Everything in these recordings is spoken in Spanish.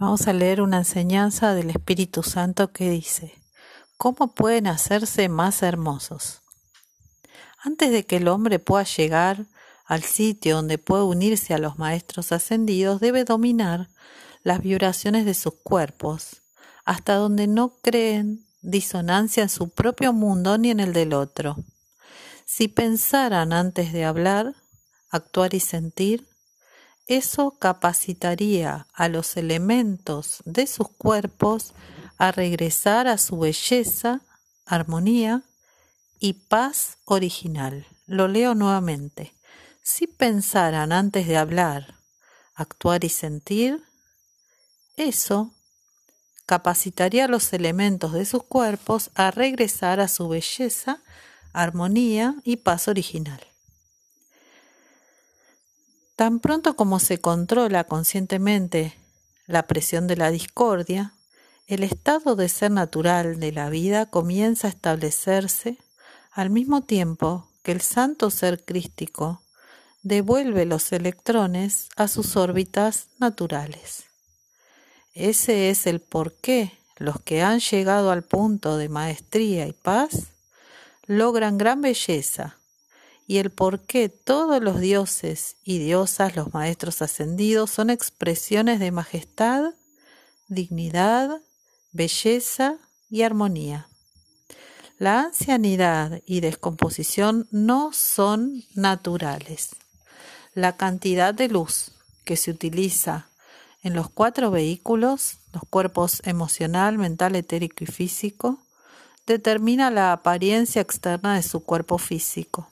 Vamos a leer una enseñanza del Espíritu Santo que dice, ¿cómo pueden hacerse más hermosos? Antes de que el hombre pueda llegar al sitio donde puede unirse a los maestros ascendidos, debe dominar las vibraciones de sus cuerpos, hasta donde no creen disonancia en su propio mundo ni en el del otro. Si pensaran antes de hablar, actuar y sentir, eso capacitaría a los elementos de sus cuerpos a regresar a su belleza, armonía y paz original. Lo leo nuevamente. Si pensaran antes de hablar, actuar y sentir, eso capacitaría a los elementos de sus cuerpos a regresar a su belleza, armonía y paz original. Tan pronto como se controla conscientemente la presión de la discordia, el estado de ser natural de la vida comienza a establecerse al mismo tiempo que el santo ser crístico devuelve los electrones a sus órbitas naturales. Ese es el por qué los que han llegado al punto de maestría y paz logran gran belleza y el por qué todos los dioses y diosas, los maestros ascendidos, son expresiones de majestad, dignidad, belleza y armonía. La ancianidad y descomposición no son naturales. La cantidad de luz que se utiliza en los cuatro vehículos, los cuerpos emocional, mental, etérico y físico, determina la apariencia externa de su cuerpo físico.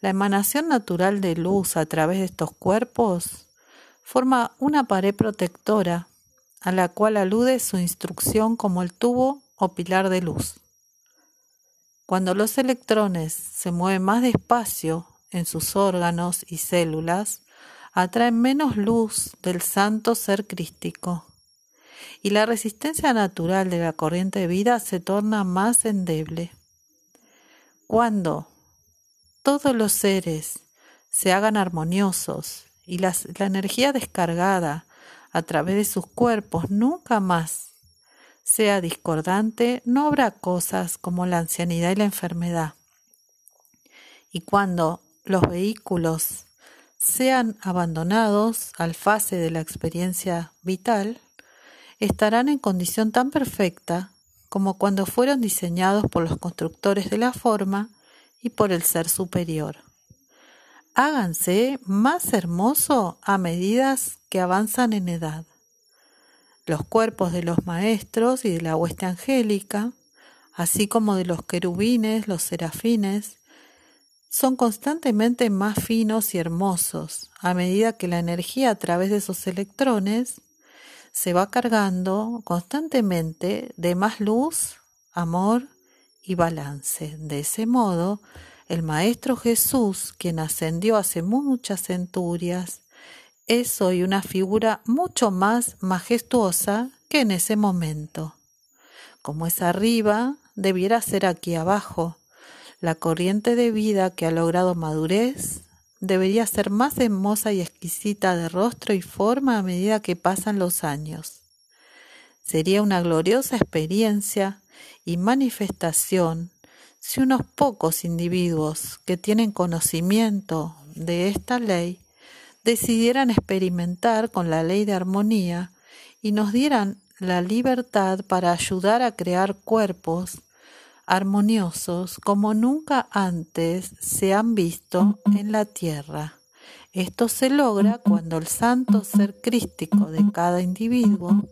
La emanación natural de luz a través de estos cuerpos forma una pared protectora a la cual alude su instrucción como el tubo o pilar de luz. Cuando los electrones se mueven más despacio en sus órganos y células, atraen menos luz del santo ser crístico y la resistencia natural de la corriente de vida se torna más endeble. Cuando todos los seres se hagan armoniosos y la energía descargada a través de sus cuerpos nunca más sea discordante, no habrá cosas como la ancianidad y la enfermedad. Y cuando los vehículos sean abandonados al fase de la experiencia vital, estarán en condición tan perfecta como cuando fueron diseñados por los constructores de la forma y por el ser superior. Háganse más hermoso a medida que avanzan en edad. Los cuerpos de los maestros y de la hueste angélica, así como de los querubines, los serafines, son constantemente más finos y hermosos a medida que la energía a través de esos electrones se va cargando constantemente de más luz, amor y balance. De ese modo, el Maestro Jesús, quien ascendió hace muchas centurias, es hoy una figura mucho más majestuosa que en ese momento. Como es arriba, debiera ser aquí abajo. La corriente de vida que ha logrado madurez debería ser más hermosa y exquisita de rostro y forma a medida que pasan los años. Sería una gloriosa experiencia y manifestación si unos pocos individuos que tienen conocimiento de esta ley decidieran experimentar con la ley de armonía y nos dieran la libertad para ayudar a crear cuerpos armoniosos como nunca antes se han visto en la tierra. Esto se logra cuando el santo ser crístico de cada individuo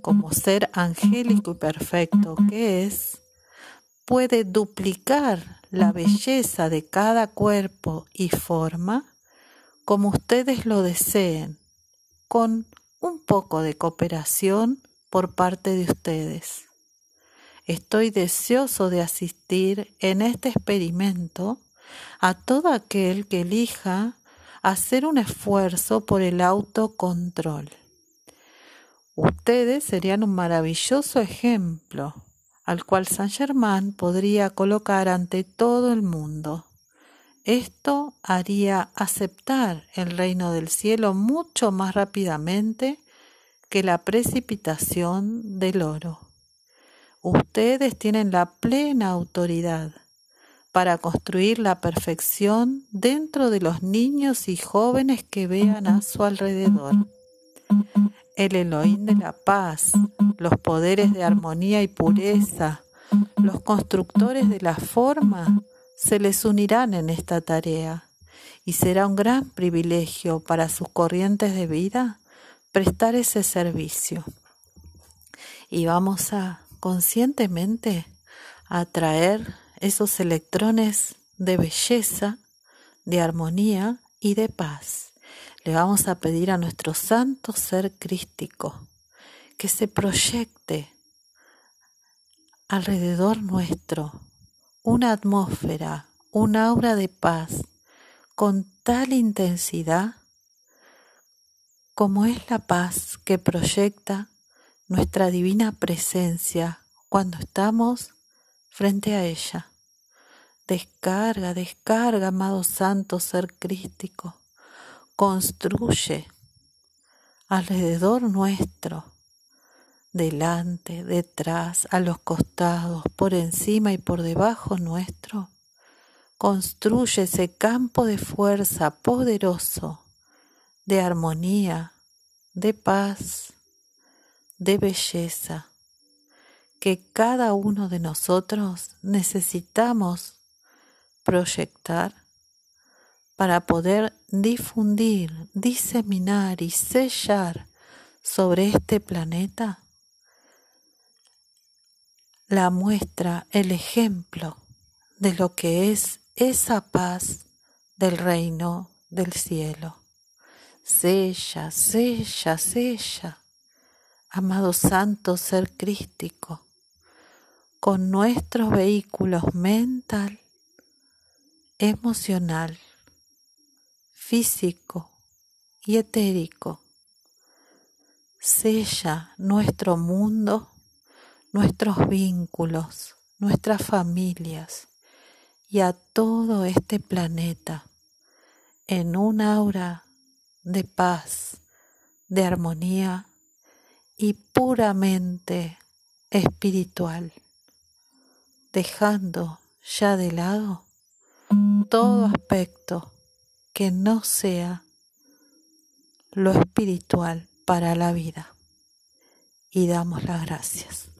como ser angélico y perfecto que es, puede duplicar la belleza de cada cuerpo y forma como ustedes lo deseen, con un poco de cooperación por parte de ustedes. Estoy deseoso de asistir en este experimento a todo aquel que elija hacer un esfuerzo por el autocontrol. Ustedes serían un maravilloso ejemplo al cual Saint Germain podría colocar ante todo el mundo. Esto haría aceptar el reino del cielo mucho más rápidamente que la precipitación del oro. Ustedes tienen la plena autoridad para construir la perfección dentro de los niños y jóvenes que vean a su alrededor. El Elohim de la paz, los poderes de armonía y pureza, los constructores de la forma, se les unirán en esta tarea y será un gran privilegio para sus corrientes de vida prestar ese servicio. Y vamos a conscientemente atraer esos electrones de belleza, de armonía y de paz. Le vamos a pedir a nuestro santo ser crístico que se proyecte alrededor nuestro una atmósfera, un aura de paz con tal intensidad como es la paz que proyecta nuestra divina presencia cuando estamos frente a ella. Descarga, descarga, amado santo ser crístico. Construye alrededor nuestro, delante, detrás, a los costados, por encima y por debajo nuestro. Construye ese campo de fuerza poderoso, de armonía, de paz, de belleza que cada uno de nosotros necesitamos proyectar para poder difundir, diseminar y sellar sobre este planeta la muestra, el ejemplo de lo que es esa paz del reino del cielo. Sella, sella, sella, amado santo ser crístico, con nuestros vehículos mental, emocional, físico y etérico. Sella nuestro mundo, nuestros vínculos, nuestras familias y a todo este planeta en un aura de paz, de armonía y puramente espiritual dejando ya de lado todo aspecto que no sea lo espiritual para la vida. Y damos las gracias.